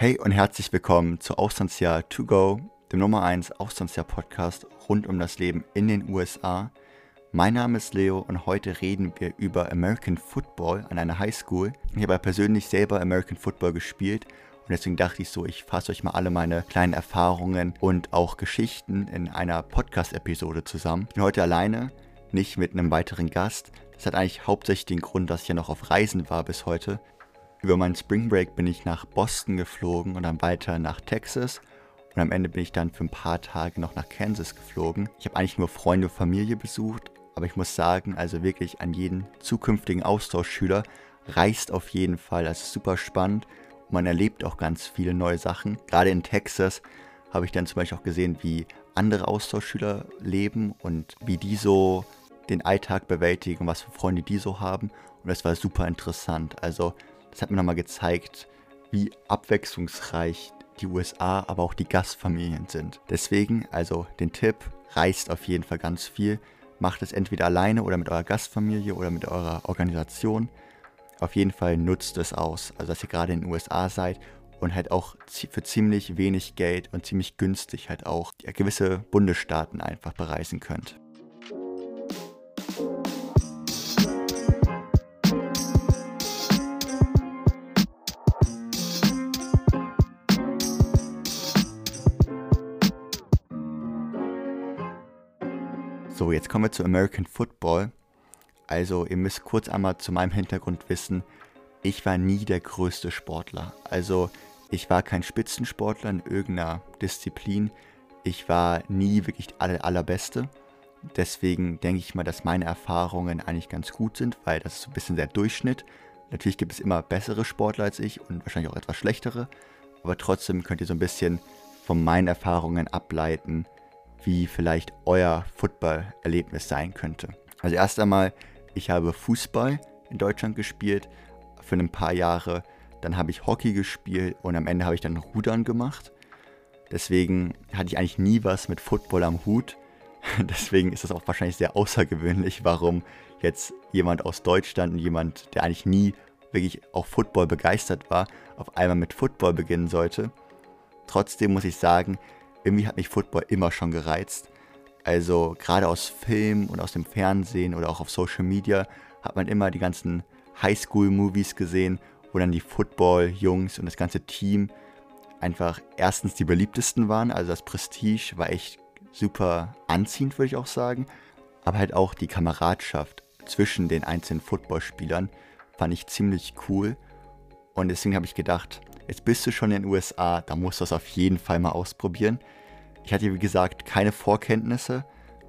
Hey und herzlich willkommen zu Auslandsjahr To Go, dem Nummer 1 Auslandsjahr Podcast rund um das Leben in den USA. Mein Name ist Leo und heute reden wir über American Football an einer Highschool. Ich habe persönlich selber American Football gespielt und deswegen dachte ich so, ich fasse euch mal alle meine kleinen Erfahrungen und auch Geschichten in einer Podcast-Episode zusammen. Ich bin heute alleine, nicht mit einem weiteren Gast. Das hat eigentlich hauptsächlich den Grund, dass ich ja noch auf Reisen war bis heute. Über meinen Spring Break bin ich nach Boston geflogen und dann weiter nach Texas. Und am Ende bin ich dann für ein paar Tage noch nach Kansas geflogen. Ich habe eigentlich nur Freunde und Familie besucht, aber ich muss sagen, also wirklich an jeden zukünftigen Austauschschüler reist auf jeden Fall. Das ist super spannend und man erlebt auch ganz viele neue Sachen. Gerade in Texas habe ich dann zum Beispiel auch gesehen, wie andere Austauschschüler leben und wie die so den Alltag bewältigen, was für Freunde die so haben. Und das war super interessant. Also das hat mir nochmal gezeigt, wie abwechslungsreich die USA, aber auch die Gastfamilien sind. Deswegen, also den Tipp, reist auf jeden Fall ganz viel. Macht es entweder alleine oder mit eurer Gastfamilie oder mit eurer Organisation. Auf jeden Fall nutzt es aus, also dass ihr gerade in den USA seid und halt auch für ziemlich wenig Geld und ziemlich günstig halt auch gewisse Bundesstaaten einfach bereisen könnt. So, jetzt kommen wir zu American Football. Also, ihr müsst kurz einmal zu meinem Hintergrund wissen, ich war nie der größte Sportler. Also, ich war kein Spitzensportler in irgendeiner Disziplin. Ich war nie wirklich der aller, allerbeste. Deswegen denke ich mal, dass meine Erfahrungen eigentlich ganz gut sind, weil das ist so ein bisschen der Durchschnitt. Natürlich gibt es immer bessere Sportler als ich und wahrscheinlich auch etwas schlechtere. Aber trotzdem könnt ihr so ein bisschen von meinen Erfahrungen ableiten, wie vielleicht euer Football-Erlebnis sein könnte. Also erst einmal, ich habe Fußball in Deutschland gespielt für ein paar Jahre. Dann habe ich Hockey gespielt und am Ende habe ich dann Rudern gemacht. Deswegen hatte ich eigentlich nie was mit Football am Hut. Deswegen ist das auch wahrscheinlich sehr außergewöhnlich, warum jetzt jemand aus Deutschland und jemand, der eigentlich nie wirklich auch Football begeistert war, auf einmal mit Football beginnen sollte. Trotzdem muss ich sagen, irgendwie hat mich Football immer schon gereizt. Also gerade aus Film und aus dem Fernsehen oder auch auf Social Media hat man immer die ganzen Highschool-Movies gesehen, wo dann die Football-Jungs und das ganze Team einfach erstens die beliebtesten waren. Also das Prestige war echt super anziehend, würde ich auch sagen. Aber halt auch die Kameradschaft zwischen den einzelnen Footballspielern fand ich ziemlich cool. Und deswegen habe ich gedacht, jetzt bist du schon in den USA, da musst du das auf jeden Fall mal ausprobieren. Ich hatte, wie gesagt, keine Vorkenntnisse.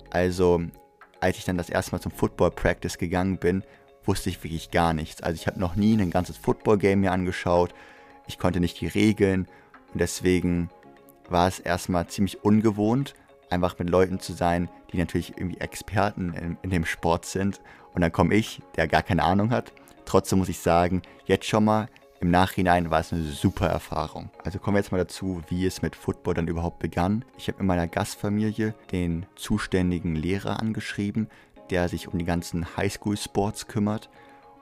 Also, als ich dann das erste Mal zum Football Practice gegangen bin, wusste ich wirklich gar nichts. Also, ich habe noch nie ein ganzes Football-Game mir angeschaut. Ich konnte nicht die Regeln. Und deswegen war es erstmal ziemlich ungewohnt, einfach mit Leuten zu sein, die natürlich irgendwie Experten in, in dem Sport sind. Und dann komme ich, der gar keine Ahnung hat. Trotzdem muss ich sagen, jetzt schon mal im Nachhinein war es eine super Erfahrung. Also kommen wir jetzt mal dazu, wie es mit Football dann überhaupt begann. Ich habe in meiner Gastfamilie den zuständigen Lehrer angeschrieben, der sich um die ganzen Highschool-Sports kümmert.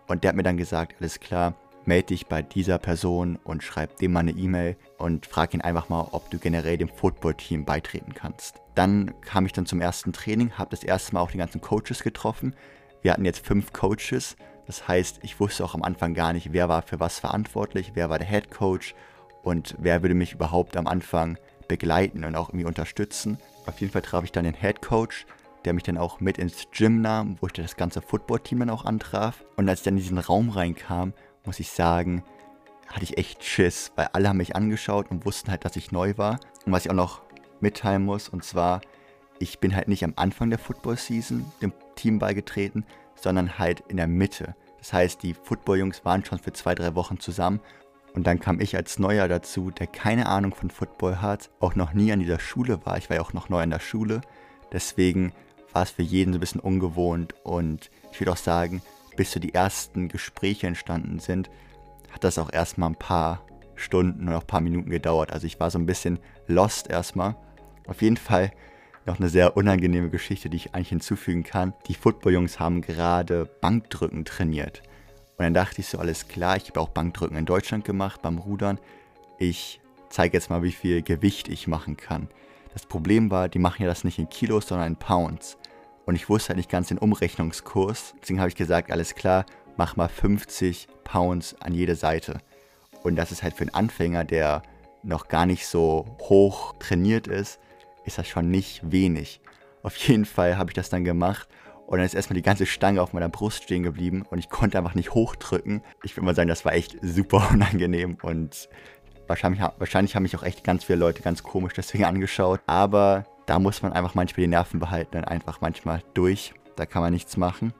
Und der hat mir dann gesagt, alles klar, melde dich bei dieser Person und schreib dem mal eine E-Mail und frag ihn einfach mal, ob du generell dem Football-Team beitreten kannst. Dann kam ich dann zum ersten Training, habe das erste Mal auch die ganzen Coaches getroffen. Wir hatten jetzt fünf Coaches das heißt, ich wusste auch am Anfang gar nicht, wer war für was verantwortlich, wer war der Head Coach und wer würde mich überhaupt am Anfang begleiten und auch irgendwie unterstützen. Auf jeden Fall traf ich dann den Head Coach, der mich dann auch mit ins Gym nahm, wo ich das ganze Football-Team dann auch antraf. Und als ich dann in diesen Raum reinkam, muss ich sagen, hatte ich echt Schiss, weil alle haben mich angeschaut und wussten halt, dass ich neu war. Und was ich auch noch mitteilen muss, und zwar, ich bin halt nicht am Anfang der Football-Season dem Team beigetreten, sondern halt in der Mitte. Das heißt, die Football-Jungs waren schon für zwei, drei Wochen zusammen und dann kam ich als Neuer dazu, der keine Ahnung von Football hat, auch noch nie an dieser Schule war. Ich war ja auch noch neu an der Schule. Deswegen war es für jeden so ein bisschen ungewohnt und ich würde auch sagen, bis so die ersten Gespräche entstanden sind, hat das auch erstmal ein paar Stunden oder ein paar Minuten gedauert. Also ich war so ein bisschen lost erstmal. Auf jeden Fall noch eine sehr unangenehme Geschichte, die ich eigentlich hinzufügen kann. Die Footballjungs haben gerade Bankdrücken trainiert. Und dann dachte ich so, alles klar, ich habe auch Bankdrücken in Deutschland gemacht beim Rudern. ich zeige jetzt mal, wie viel Gewicht ich machen kann. Das Problem war, die machen ja das nicht in Kilos, sondern in Pounds. Und ich wusste halt nicht ganz den Umrechnungskurs. Deswegen habe ich gesagt, alles klar, mach mal 50 Pounds an jede Seite. Und das ist halt für einen Anfänger, der noch gar nicht so hoch trainiert ist, ist das schon nicht wenig. Auf jeden Fall habe ich das dann gemacht und dann ist erstmal die ganze Stange auf meiner Brust stehen geblieben und ich konnte einfach nicht hochdrücken. Ich würde mal sagen, das war echt super unangenehm und wahrscheinlich, wahrscheinlich haben mich auch echt ganz viele Leute ganz komisch deswegen angeschaut. Aber da muss man einfach manchmal die Nerven behalten und einfach manchmal durch. Da kann man nichts machen.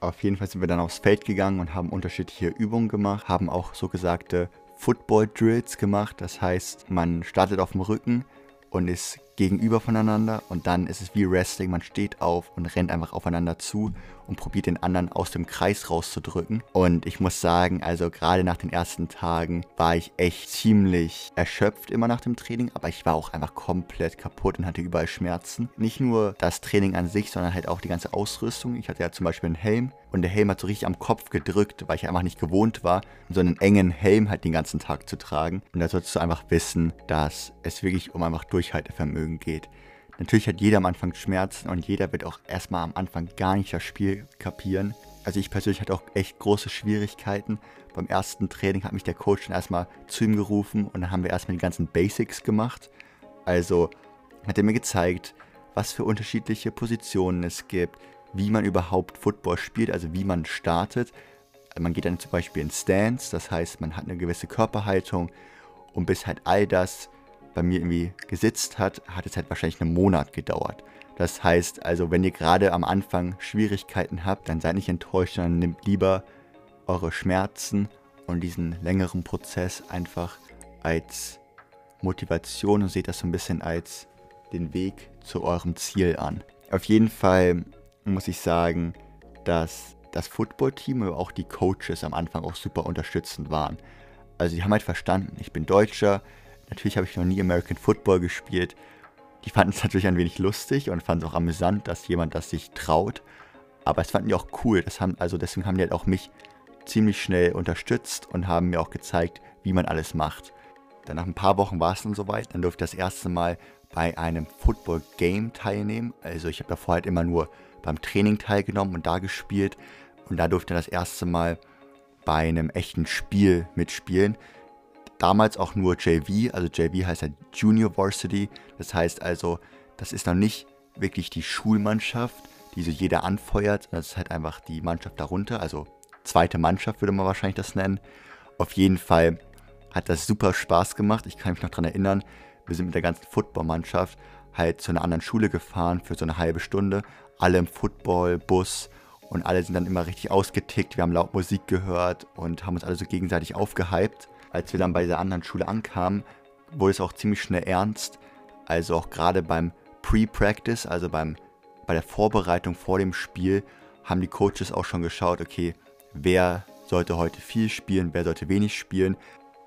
Auf jeden Fall sind wir dann aufs Feld gegangen und haben unterschiedliche Übungen gemacht, haben auch so gesagte Football Drills gemacht. Das heißt, man startet auf dem Rücken und ist gegenüber voneinander und dann ist es wie Wrestling, man steht auf und rennt einfach aufeinander zu und probiert den anderen aus dem Kreis rauszudrücken. Und ich muss sagen, also gerade nach den ersten Tagen war ich echt ziemlich erschöpft immer nach dem Training, aber ich war auch einfach komplett kaputt und hatte überall Schmerzen. Nicht nur das Training an sich, sondern halt auch die ganze Ausrüstung. Ich hatte ja zum Beispiel einen Helm und der Helm hat so richtig am Kopf gedrückt, weil ich einfach nicht gewohnt war, so einen engen Helm halt den ganzen Tag zu tragen. Und da solltest du einfach wissen, dass es wirklich um einfach Durchhaltevermögen geht. Natürlich hat jeder am Anfang Schmerzen und jeder wird auch erstmal am Anfang gar nicht das Spiel kapieren. Also ich persönlich hatte auch echt große Schwierigkeiten. Beim ersten Training hat mich der Coach dann erstmal zu ihm gerufen und dann haben wir erstmal die ganzen Basics gemacht. Also hat er mir gezeigt, was für unterschiedliche Positionen es gibt, wie man überhaupt Football spielt, also wie man startet. Man geht dann zum Beispiel in Stance, das heißt, man hat eine gewisse Körperhaltung und bis halt all das bei mir irgendwie gesitzt hat, hat es halt wahrscheinlich einen Monat gedauert. Das heißt also, wenn ihr gerade am Anfang Schwierigkeiten habt, dann seid nicht enttäuscht, sondern nehmt lieber eure Schmerzen und diesen längeren Prozess einfach als Motivation und seht das so ein bisschen als den Weg zu eurem Ziel an. Auf jeden Fall muss ich sagen, dass das Footballteam, aber auch die Coaches am Anfang auch super unterstützend waren. Also die haben halt verstanden, ich bin Deutscher, Natürlich habe ich noch nie American Football gespielt. Die fanden es natürlich ein wenig lustig und fanden es auch amüsant, dass jemand das sich traut. Aber es fanden die auch cool. Das haben, also deswegen haben die halt auch mich ziemlich schnell unterstützt und haben mir auch gezeigt, wie man alles macht. Dann nach ein paar Wochen war es dann soweit. Dann durfte ich das erste Mal bei einem Football Game teilnehmen. Also ich habe davor halt immer nur beim Training teilgenommen und da gespielt. Und da durfte ich das erste Mal bei einem echten Spiel mitspielen damals auch nur JV, also JV heißt ja Junior Varsity, das heißt also, das ist noch nicht wirklich die Schulmannschaft, die so jeder anfeuert, das ist halt einfach die Mannschaft darunter, also zweite Mannschaft würde man wahrscheinlich das nennen. Auf jeden Fall hat das super Spaß gemacht, ich kann mich noch daran erinnern, wir sind mit der ganzen Footballmannschaft halt zu einer anderen Schule gefahren für so eine halbe Stunde, alle im Footballbus und alle sind dann immer richtig ausgetickt, wir haben laut Musik gehört und haben uns alle so gegenseitig aufgehypt als wir dann bei der anderen Schule ankamen, wurde es auch ziemlich schnell ernst. Also auch gerade beim Pre-Practice, also beim, bei der Vorbereitung vor dem Spiel, haben die Coaches auch schon geschaut, okay, wer sollte heute viel spielen, wer sollte wenig spielen.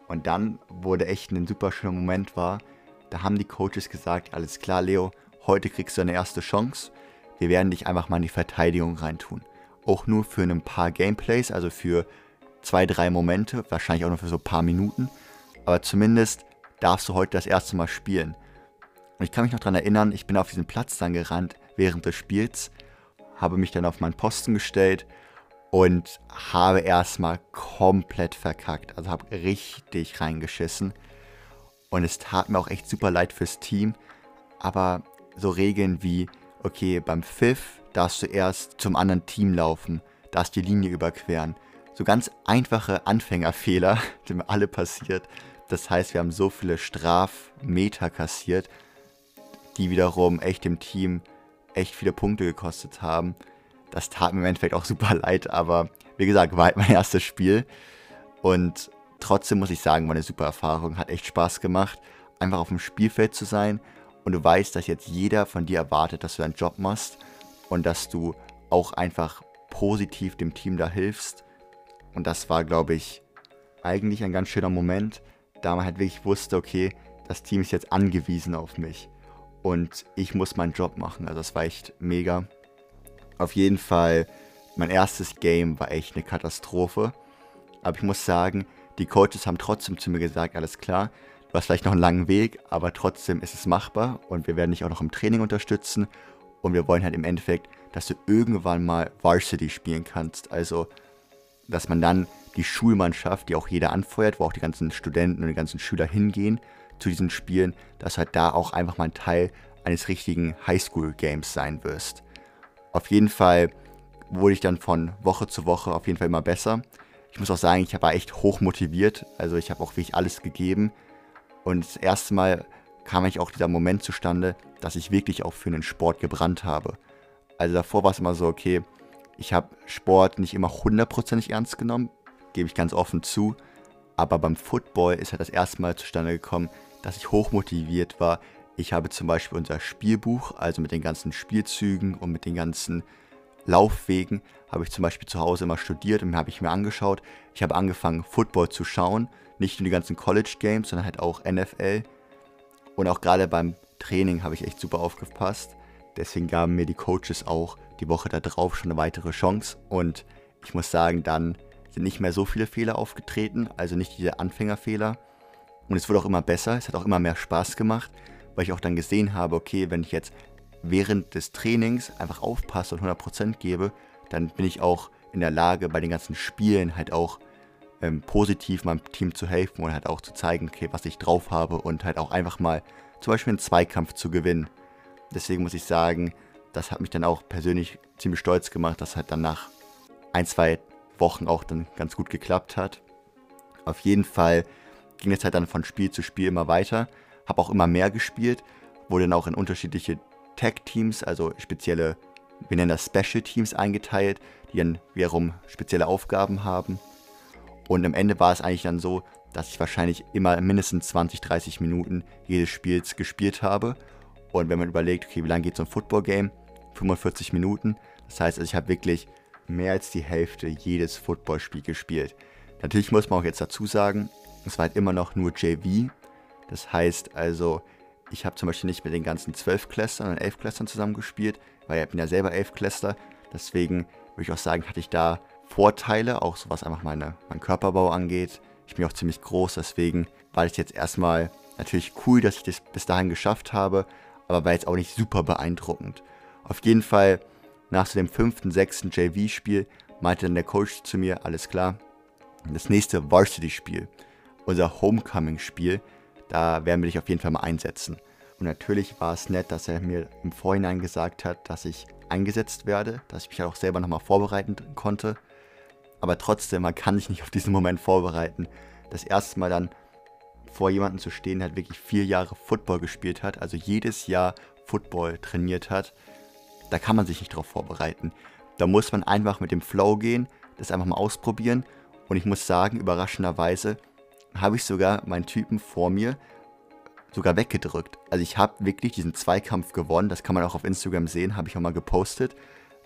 Und dann wurde echt ein super schöner Moment war, da haben die Coaches gesagt, alles klar, Leo, heute kriegst du eine erste Chance. Wir werden dich einfach mal in die Verteidigung reintun. Auch nur für ein paar Gameplays, also für zwei, drei Momente, wahrscheinlich auch nur für so ein paar Minuten. Aber zumindest darfst du heute das erste Mal spielen. Und ich kann mich noch daran erinnern, ich bin auf diesen Platz dann gerannt während des Spiels, habe mich dann auf meinen Posten gestellt und habe erstmal komplett verkackt. Also habe richtig reingeschissen. Und es tat mir auch echt super leid fürs Team. Aber so Regeln wie, okay, beim Pfiff darfst du erst zum anderen Team laufen, darfst die Linie überqueren so ganz einfache Anfängerfehler, die mir alle passiert. Das heißt, wir haben so viele Strafmeter kassiert, die wiederum echt dem Team echt viele Punkte gekostet haben. Das tat mir im Endeffekt auch super leid, aber wie gesagt, war halt mein erstes Spiel. Und trotzdem muss ich sagen, war eine super Erfahrung, hat echt Spaß gemacht, einfach auf dem Spielfeld zu sein. Und du weißt, dass jetzt jeder von dir erwartet, dass du deinen Job machst und dass du auch einfach positiv dem Team da hilfst und das war, glaube ich, eigentlich ein ganz schöner Moment, da man halt wirklich wusste, okay, das Team ist jetzt angewiesen auf mich. Und ich muss meinen Job machen. Also das war echt mega. Auf jeden Fall, mein erstes Game war echt eine Katastrophe. Aber ich muss sagen, die Coaches haben trotzdem zu mir gesagt, alles klar, du hast vielleicht noch einen langen Weg, aber trotzdem ist es machbar und wir werden dich auch noch im Training unterstützen und wir wollen halt im Endeffekt, dass du irgendwann mal Varsity spielen kannst. Also, dass man dann die Schulmannschaft, die auch jeder anfeuert, wo auch die ganzen Studenten und die ganzen Schüler hingehen zu diesen Spielen, dass halt da auch einfach mal ein Teil eines richtigen Highschool-Games sein wirst. Auf jeden Fall wurde ich dann von Woche zu Woche auf jeden Fall immer besser. Ich muss auch sagen, ich war echt hoch motiviert. Also ich habe auch wirklich alles gegeben. Und das erste Mal kam eigentlich auch dieser Moment zustande, dass ich wirklich auch für einen Sport gebrannt habe. Also davor war es immer so, okay, ich habe Sport nicht immer hundertprozentig ernst genommen, gebe ich ganz offen zu. Aber beim Football ist halt das erste Mal zustande gekommen, dass ich hochmotiviert war. Ich habe zum Beispiel unser Spielbuch, also mit den ganzen Spielzügen und mit den ganzen Laufwegen, habe ich zum Beispiel zu Hause immer studiert und habe ich mir angeschaut. Ich habe angefangen, Football zu schauen. Nicht nur die ganzen College Games, sondern halt auch NFL. Und auch gerade beim Training habe ich echt super aufgepasst. Deswegen gaben mir die Coaches auch die Woche darauf schon eine weitere Chance. Und ich muss sagen, dann sind nicht mehr so viele Fehler aufgetreten, also nicht diese Anfängerfehler. Und es wurde auch immer besser, es hat auch immer mehr Spaß gemacht, weil ich auch dann gesehen habe, okay, wenn ich jetzt während des Trainings einfach aufpasse und 100% gebe, dann bin ich auch in der Lage, bei den ganzen Spielen halt auch ähm, positiv meinem Team zu helfen und halt auch zu zeigen, okay, was ich drauf habe und halt auch einfach mal zum Beispiel einen Zweikampf zu gewinnen. Deswegen muss ich sagen, das hat mich dann auch persönlich ziemlich stolz gemacht, dass halt dann nach ein, zwei Wochen auch dann ganz gut geklappt hat. Auf jeden Fall ging es halt dann von Spiel zu Spiel immer weiter, habe auch immer mehr gespielt, wurde dann auch in unterschiedliche Tag-Teams, also spezielle, wir nennen das Special Teams eingeteilt, die dann wiederum spezielle Aufgaben haben. Und am Ende war es eigentlich dann so, dass ich wahrscheinlich immer mindestens 20, 30 Minuten jedes Spiels gespielt habe. Und wenn man überlegt, okay, wie lange geht so ein Football-Game? 45 Minuten. Das heißt, also ich habe wirklich mehr als die Hälfte jedes Footballspiel gespielt. Natürlich muss man auch jetzt dazu sagen, es war halt immer noch nur JV. Das heißt also, ich habe zum Beispiel nicht mit den ganzen 12 Clustern und 11 Clustern zusammengespielt, weil ich bin ja selber 11 Cluster. Deswegen würde ich auch sagen, hatte ich da Vorteile, auch so was einfach meine, meinen Körperbau angeht. Ich bin auch ziemlich groß, deswegen war das jetzt erstmal natürlich cool, dass ich das bis dahin geschafft habe, aber war jetzt auch nicht super beeindruckend. Auf jeden Fall, nach so dem fünften, sechsten JV-Spiel, meinte dann der Coach zu mir, alles klar, das nächste Varsity-Spiel, unser Homecoming-Spiel, da werden wir dich auf jeden Fall mal einsetzen. Und natürlich war es nett, dass er mir im Vorhinein gesagt hat, dass ich eingesetzt werde, dass ich mich auch selber nochmal vorbereiten konnte. Aber trotzdem, man kann sich nicht auf diesen Moment vorbereiten. Das erste Mal dann vor jemandem zu stehen, der halt wirklich vier Jahre Football gespielt hat, also jedes Jahr Football trainiert hat, da kann man sich nicht drauf vorbereiten. Da muss man einfach mit dem Flow gehen, das einfach mal ausprobieren. Und ich muss sagen, überraschenderweise habe ich sogar meinen Typen vor mir sogar weggedrückt. Also ich habe wirklich diesen Zweikampf gewonnen. Das kann man auch auf Instagram sehen, habe ich auch mal gepostet.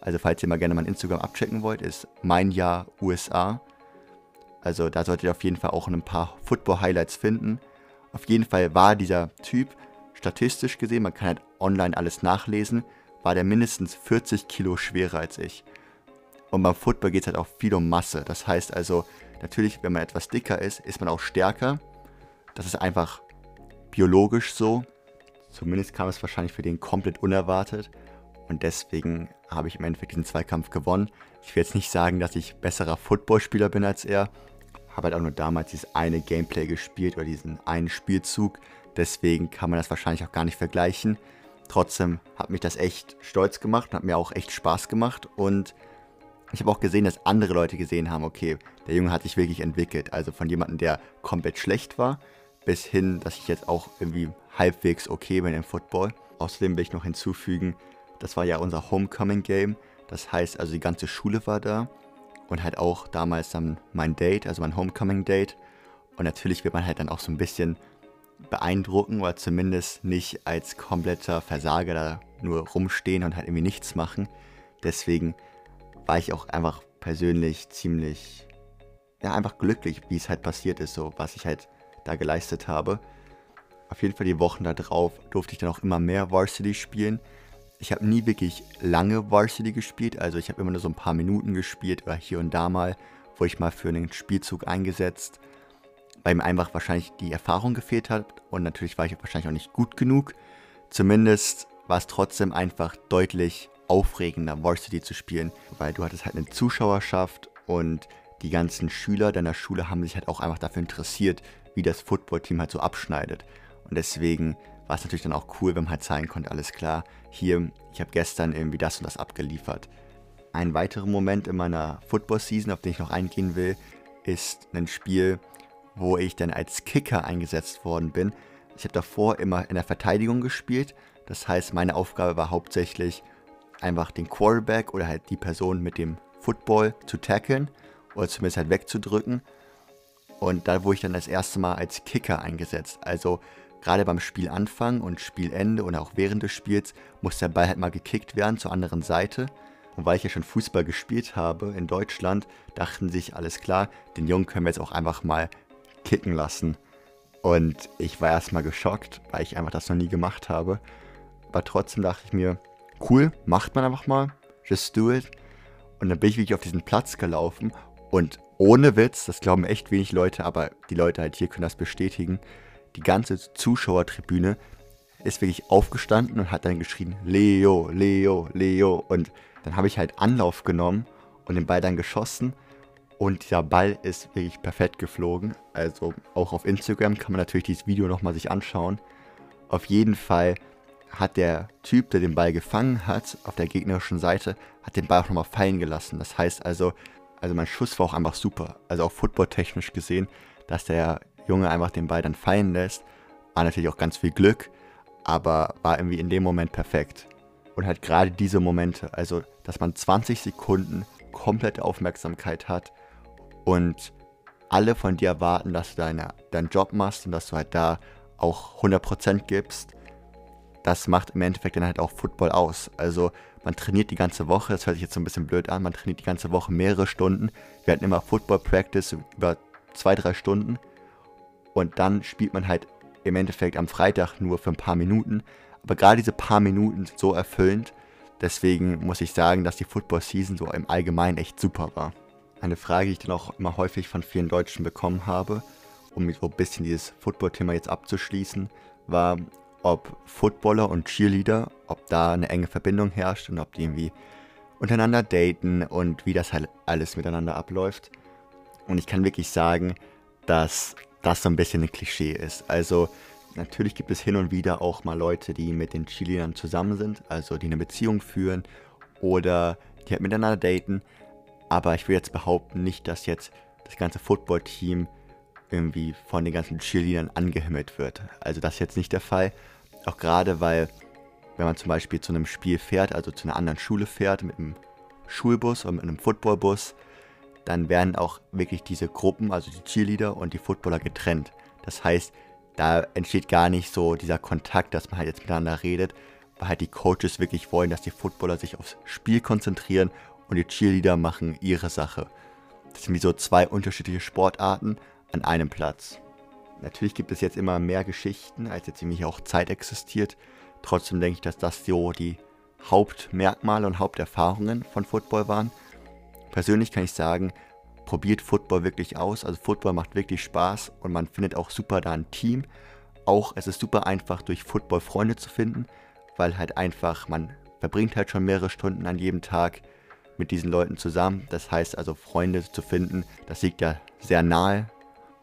Also falls ihr mal gerne mein Instagram abchecken wollt, ist mein Jahr USA. Also da solltet ihr auf jeden Fall auch ein paar Football-Highlights finden. Auf jeden Fall war dieser Typ statistisch gesehen, man kann halt online alles nachlesen, war der mindestens 40 Kilo schwerer als ich. Und beim Football geht es halt auch viel um Masse. Das heißt also, natürlich, wenn man etwas dicker ist, ist man auch stärker. Das ist einfach biologisch so. Zumindest kam es wahrscheinlich für den komplett unerwartet. Und deswegen habe ich im Endeffekt diesen Zweikampf gewonnen. Ich will jetzt nicht sagen, dass ich besserer Footballspieler bin als er. Habe halt auch nur damals dieses eine Gameplay gespielt oder diesen einen Spielzug. Deswegen kann man das wahrscheinlich auch gar nicht vergleichen. Trotzdem hat mich das echt stolz gemacht hat mir auch echt Spaß gemacht. Und ich habe auch gesehen, dass andere Leute gesehen haben, okay, der Junge hat sich wirklich entwickelt. Also von jemandem, der komplett schlecht war, bis hin, dass ich jetzt auch irgendwie halbwegs okay bin im Football. Außerdem will ich noch hinzufügen, das war ja unser Homecoming-Game. Das heißt also, die ganze Schule war da und halt auch damals dann mein Date, also mein Homecoming-Date. Und natürlich wird man halt dann auch so ein bisschen beeindrucken oder zumindest nicht als kompletter Versager da nur rumstehen und halt irgendwie nichts machen. Deswegen war ich auch einfach persönlich ziemlich, ja, einfach glücklich, wie es halt passiert ist, so was ich halt da geleistet habe. Auf jeden Fall die Wochen da drauf durfte ich dann auch immer mehr Varsity spielen. Ich habe nie wirklich lange Varsity gespielt, also ich habe immer nur so ein paar Minuten gespielt oder hier und da mal, wurde ich mal für einen Spielzug eingesetzt. weil mir einfach wahrscheinlich die Erfahrung gefehlt hat und natürlich war ich wahrscheinlich auch nicht gut genug. Zumindest war es trotzdem einfach deutlich aufregender, Varsity zu spielen, weil du hattest halt eine Zuschauerschaft und die ganzen Schüler deiner Schule haben sich halt auch einfach dafür interessiert, wie das Footballteam halt so abschneidet. Und deswegen war es natürlich dann auch cool, wenn man halt zeigen konnte, alles klar, hier, ich habe gestern irgendwie das und das abgeliefert. Ein weiterer Moment in meiner Football-Season, auf den ich noch eingehen will, ist ein Spiel, wo ich dann als Kicker eingesetzt worden bin. Ich habe davor immer in der Verteidigung gespielt. Das heißt, meine Aufgabe war hauptsächlich einfach den Quarterback oder halt die Person mit dem Football zu tackeln oder zumindest halt wegzudrücken. Und da wurde ich dann das erste Mal als Kicker eingesetzt. Also gerade beim Spielanfang und Spielende und auch während des Spiels muss der Ball halt mal gekickt werden zur anderen Seite. Und weil ich ja schon Fußball gespielt habe in Deutschland, dachten sich, alles klar, den Jungen können wir jetzt auch einfach mal kicken lassen. Und ich war erstmal geschockt, weil ich einfach das noch nie gemacht habe. Aber trotzdem dachte ich mir, cool, macht man einfach mal, just do it. Und dann bin ich wirklich auf diesen Platz gelaufen und ohne Witz, das glauben echt wenig Leute, aber die Leute halt hier können das bestätigen, die ganze Zuschauertribüne ist wirklich aufgestanden und hat dann geschrien, Leo, Leo, Leo. Und dann habe ich halt Anlauf genommen und den Ball dann geschossen. Und dieser Ball ist wirklich perfekt geflogen. Also auch auf Instagram kann man natürlich dieses Video nochmal sich anschauen. Auf jeden Fall hat der Typ, der den Ball gefangen hat, auf der gegnerischen Seite, hat den Ball auch nochmal fallen gelassen. Das heißt also, also mein Schuss war auch einfach super. Also auch footballtechnisch gesehen, dass der Junge einfach den Ball dann fallen lässt. War natürlich auch ganz viel Glück, aber war irgendwie in dem Moment perfekt. Und halt gerade diese Momente, also dass man 20 Sekunden komplette Aufmerksamkeit hat und alle von dir erwarten, dass du deine, deinen Job machst und dass du halt da auch 100% gibst, das macht im Endeffekt dann halt auch Football aus. Also man trainiert die ganze Woche, das hört sich jetzt so ein bisschen blöd an, man trainiert die ganze Woche mehrere Stunden. Wir hatten immer Football Practice über zwei, drei Stunden. Und dann spielt man halt im Endeffekt am Freitag nur für ein paar Minuten. Aber gerade diese paar Minuten sind so erfüllend. Deswegen muss ich sagen, dass die Football Season so im Allgemeinen echt super war. Eine Frage, die ich dann auch immer häufig von vielen Deutschen bekommen habe, um so ein bisschen dieses Football-Thema jetzt abzuschließen, war, ob Footballer und Cheerleader, ob da eine enge Verbindung herrscht und ob die irgendwie untereinander daten und wie das halt alles miteinander abläuft. Und ich kann wirklich sagen, dass das so ein bisschen ein Klischee ist. Also natürlich gibt es hin und wieder auch mal Leute, die mit den Cheerleadern zusammen sind, also die eine Beziehung führen oder die halt miteinander daten. Aber ich will jetzt behaupten, nicht, dass jetzt das ganze Football-Team irgendwie von den ganzen Cheerleadern angehimmelt wird. Also das ist jetzt nicht der Fall. Auch gerade, weil wenn man zum Beispiel zu einem Spiel fährt, also zu einer anderen Schule fährt, mit einem Schulbus oder mit einem Footballbus, dann werden auch wirklich diese Gruppen, also die Cheerleader und die Footballer getrennt. Das heißt, da entsteht gar nicht so dieser Kontakt, dass man halt jetzt miteinander redet, weil halt die Coaches wirklich wollen, dass die Footballer sich aufs Spiel konzentrieren und die Cheerleader machen ihre Sache. Das sind wie so zwei unterschiedliche Sportarten, an einem Platz. Natürlich gibt es jetzt immer mehr Geschichten, als jetzt nämlich auch Zeit existiert. Trotzdem denke ich, dass das so die Hauptmerkmale und Haupterfahrungen von Football waren. Persönlich kann ich sagen, probiert Football wirklich aus. Also Football macht wirklich Spaß und man findet auch super da ein Team. Auch es ist super einfach durch Football Freunde zu finden, weil halt einfach man verbringt halt schon mehrere Stunden an jedem Tag mit diesen Leuten zusammen. Das heißt also Freunde zu finden, das liegt ja sehr nahe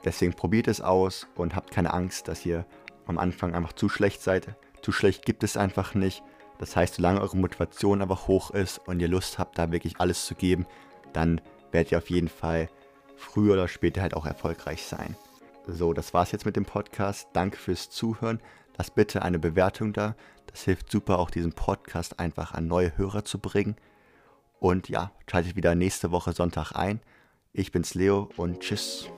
Deswegen probiert es aus und habt keine Angst, dass ihr am Anfang einfach zu schlecht seid. Zu schlecht gibt es einfach nicht. Das heißt, solange eure Motivation einfach hoch ist und ihr Lust habt, da wirklich alles zu geben, dann werdet ihr auf jeden Fall früher oder später halt auch erfolgreich sein. So, das war's jetzt mit dem Podcast. Danke fürs Zuhören. Lasst bitte eine Bewertung da. Das hilft super, auch diesen Podcast einfach an neue Hörer zu bringen. Und ja, schaltet wieder nächste Woche Sonntag ein. Ich bin's Leo und tschüss.